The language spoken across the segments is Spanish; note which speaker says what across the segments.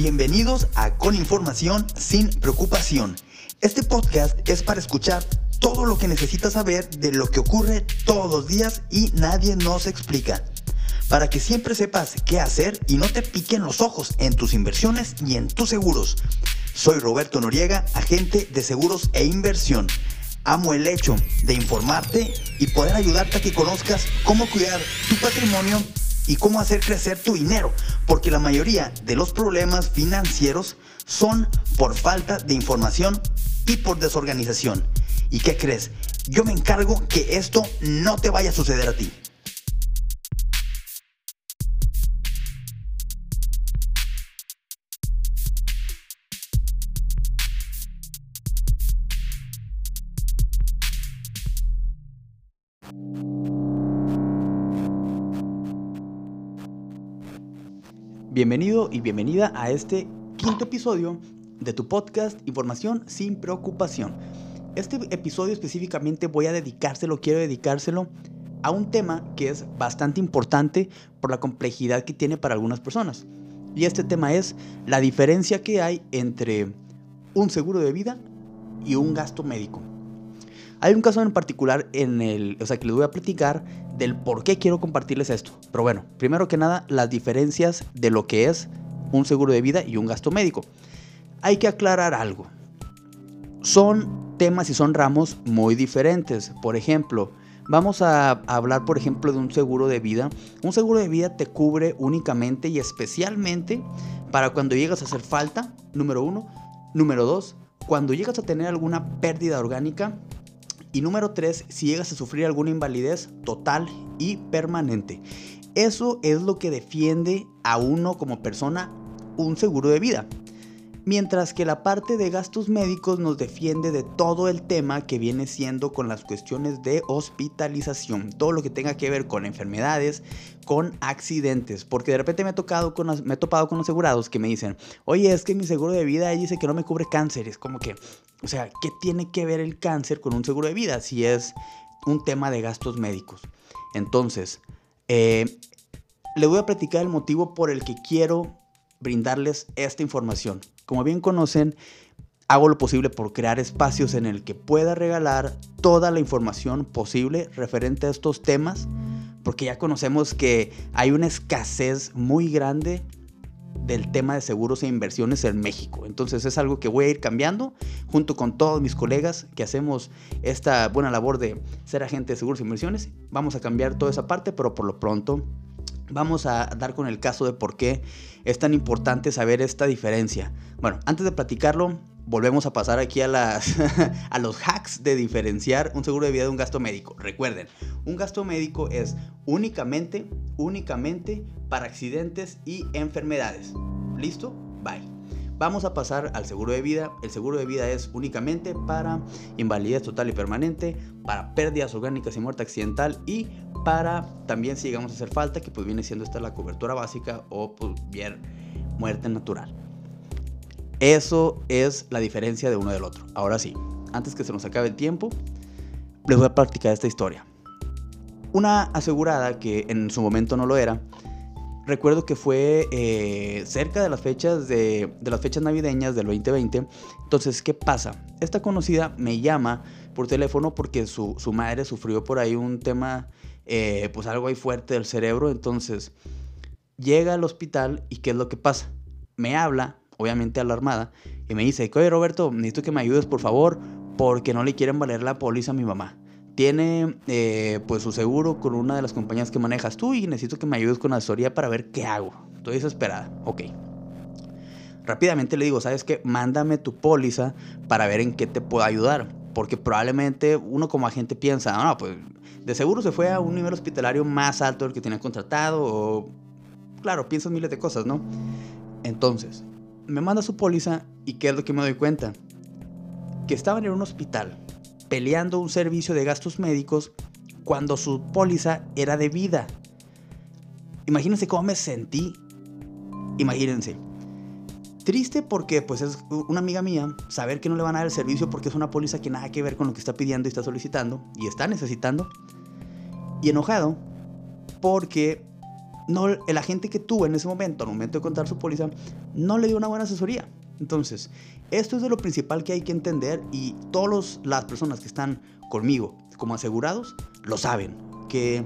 Speaker 1: Bienvenidos a Con Información sin Preocupación. Este podcast es para escuchar todo lo que necesitas saber de lo que ocurre todos los días y nadie nos explica. Para que siempre sepas qué hacer y no te piquen los ojos en tus inversiones y en tus seguros. Soy Roberto Noriega, agente de seguros e inversión. Amo el hecho de informarte y poder ayudarte a que conozcas cómo cuidar tu patrimonio y cómo hacer crecer tu dinero, porque la mayoría de los problemas financieros son por falta de información y por desorganización. ¿Y qué crees? Yo me encargo que esto no te vaya a suceder a ti. Bienvenido y bienvenida a este quinto episodio de tu podcast Información sin preocupación. Este episodio específicamente voy a dedicárselo, quiero dedicárselo a un tema que es bastante importante por la complejidad que tiene para algunas personas. Y este tema es la diferencia que hay entre un seguro de vida y un gasto médico. Hay un caso en particular en el, o sea, que les voy a platicar del por qué quiero compartirles esto. Pero bueno, primero que nada, las diferencias de lo que es un seguro de vida y un gasto médico. Hay que aclarar algo. Son temas y son ramos muy diferentes. Por ejemplo, vamos a hablar, por ejemplo, de un seguro de vida. Un seguro de vida te cubre únicamente y especialmente para cuando llegas a hacer falta, número uno. Número dos, cuando llegas a tener alguna pérdida orgánica y número 3, si llegas a sufrir alguna invalidez total y permanente. Eso es lo que defiende a uno como persona un seguro de vida. Mientras que la parte de gastos médicos nos defiende de todo el tema que viene siendo con las cuestiones de hospitalización, todo lo que tenga que ver con enfermedades, con accidentes, porque de repente me, tocado con, me he topado con asegurados que me dicen, oye, es que mi seguro de vida dice que no me cubre cáncer, es como que, o sea, ¿qué tiene que ver el cáncer con un seguro de vida si es un tema de gastos médicos? Entonces, eh, le voy a platicar el motivo por el que quiero brindarles esta información. Como bien conocen, hago lo posible por crear espacios en el que pueda regalar toda la información posible referente a estos temas, porque ya conocemos que hay una escasez muy grande del tema de seguros e inversiones en México. Entonces es algo que voy a ir cambiando junto con todos mis colegas que hacemos esta buena labor de ser agente de seguros e inversiones. Vamos a cambiar toda esa parte, pero por lo pronto vamos a dar con el caso de por qué es tan importante saber esta diferencia. Bueno, antes de platicarlo, volvemos a pasar aquí a, las, a los hacks de diferenciar un seguro de vida de un gasto médico. Recuerden, un gasto médico es únicamente, únicamente para accidentes y enfermedades. ¿Listo? Bye. Vamos a pasar al seguro de vida. El seguro de vida es únicamente para invalidez total y permanente, para pérdidas orgánicas y muerte accidental y para también si llegamos a hacer falta, que pues viene siendo esta la cobertura básica o pues bien muerte natural. Eso es la diferencia de uno del otro. Ahora sí, antes que se nos acabe el tiempo, les voy a practicar esta historia. Una asegurada que en su momento no lo era, recuerdo que fue eh, cerca de las fechas de, de, las fechas navideñas del 2020. Entonces, ¿qué pasa? Esta conocida me llama por teléfono porque su, madre sufrió por ahí un tema, eh, pues algo ahí fuerte del cerebro. Entonces, llega al hospital y ¿qué es lo que pasa? Me habla obviamente alarmada, y me dice, oye Roberto, necesito que me ayudes por favor, porque no le quieren valer la póliza a mi mamá. Tiene eh, pues su seguro con una de las compañías que manejas tú y necesito que me ayudes con asesoría para ver qué hago. Estoy desesperada. Ok. Rápidamente le digo, ¿sabes qué? Mándame tu póliza para ver en qué te puedo ayudar. Porque probablemente uno como agente piensa, no, pues de seguro se fue a un nivel hospitalario más alto del que tenía contratado o... Claro, piensas miles de cosas, ¿no? Entonces, me manda su póliza y ¿qué es lo que me doy cuenta? Que estaban en un hospital peleando un servicio de gastos médicos cuando su póliza era de vida. Imagínense cómo me sentí. Imagínense. Triste porque pues es una amiga mía saber que no le van a dar el servicio porque es una póliza que nada que ver con lo que está pidiendo y está solicitando y está necesitando. Y enojado porque no, el agente que tuvo en ese momento, al momento de contar su póliza, no le dio una buena asesoría. Entonces, esto es de lo principal que hay que entender y todas las personas que están conmigo como asegurados lo saben, que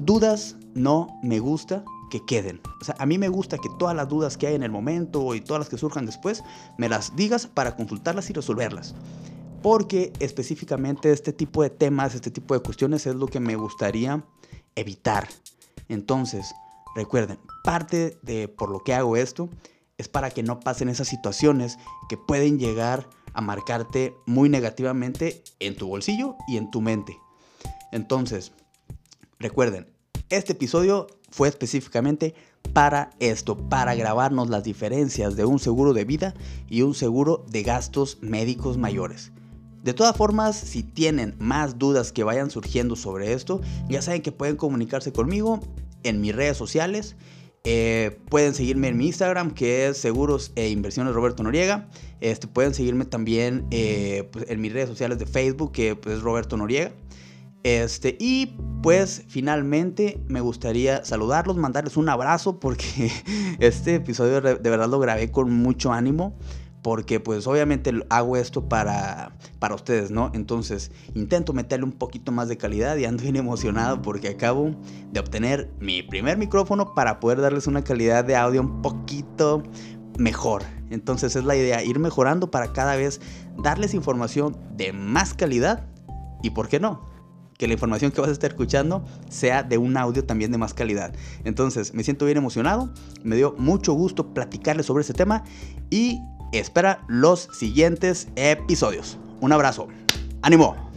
Speaker 1: dudas no me gusta que queden. O sea, a mí me gusta que todas las dudas que hay en el momento y todas las que surjan después, me las digas para consultarlas y resolverlas. Porque específicamente este tipo de temas, este tipo de cuestiones es lo que me gustaría evitar. Entonces, recuerden, parte de por lo que hago esto es para que no pasen esas situaciones que pueden llegar a marcarte muy negativamente en tu bolsillo y en tu mente. Entonces, recuerden, este episodio fue específicamente para esto, para grabarnos las diferencias de un seguro de vida y un seguro de gastos médicos mayores. De todas formas, si tienen más dudas que vayan surgiendo sobre esto, ya saben que pueden comunicarse conmigo en mis redes sociales. Eh, pueden seguirme en mi Instagram, que es Seguros e Inversiones Roberto Noriega. Este, pueden seguirme también eh, pues, en mis redes sociales de Facebook, que pues, es Roberto Noriega. Este, y pues finalmente me gustaría saludarlos, mandarles un abrazo, porque este episodio de verdad lo grabé con mucho ánimo porque pues obviamente hago esto para, para ustedes, ¿no? Entonces intento meterle un poquito más de calidad y ando bien emocionado porque acabo de obtener mi primer micrófono para poder darles una calidad de audio un poquito mejor. Entonces es la idea, ir mejorando para cada vez darles información de más calidad y, ¿por qué no? que la información que vas a estar escuchando sea de un audio también de más calidad. Entonces, me siento bien emocionado, me dio mucho gusto platicarles sobre este tema y espera los siguientes episodios. Un abrazo. ¡Ánimo!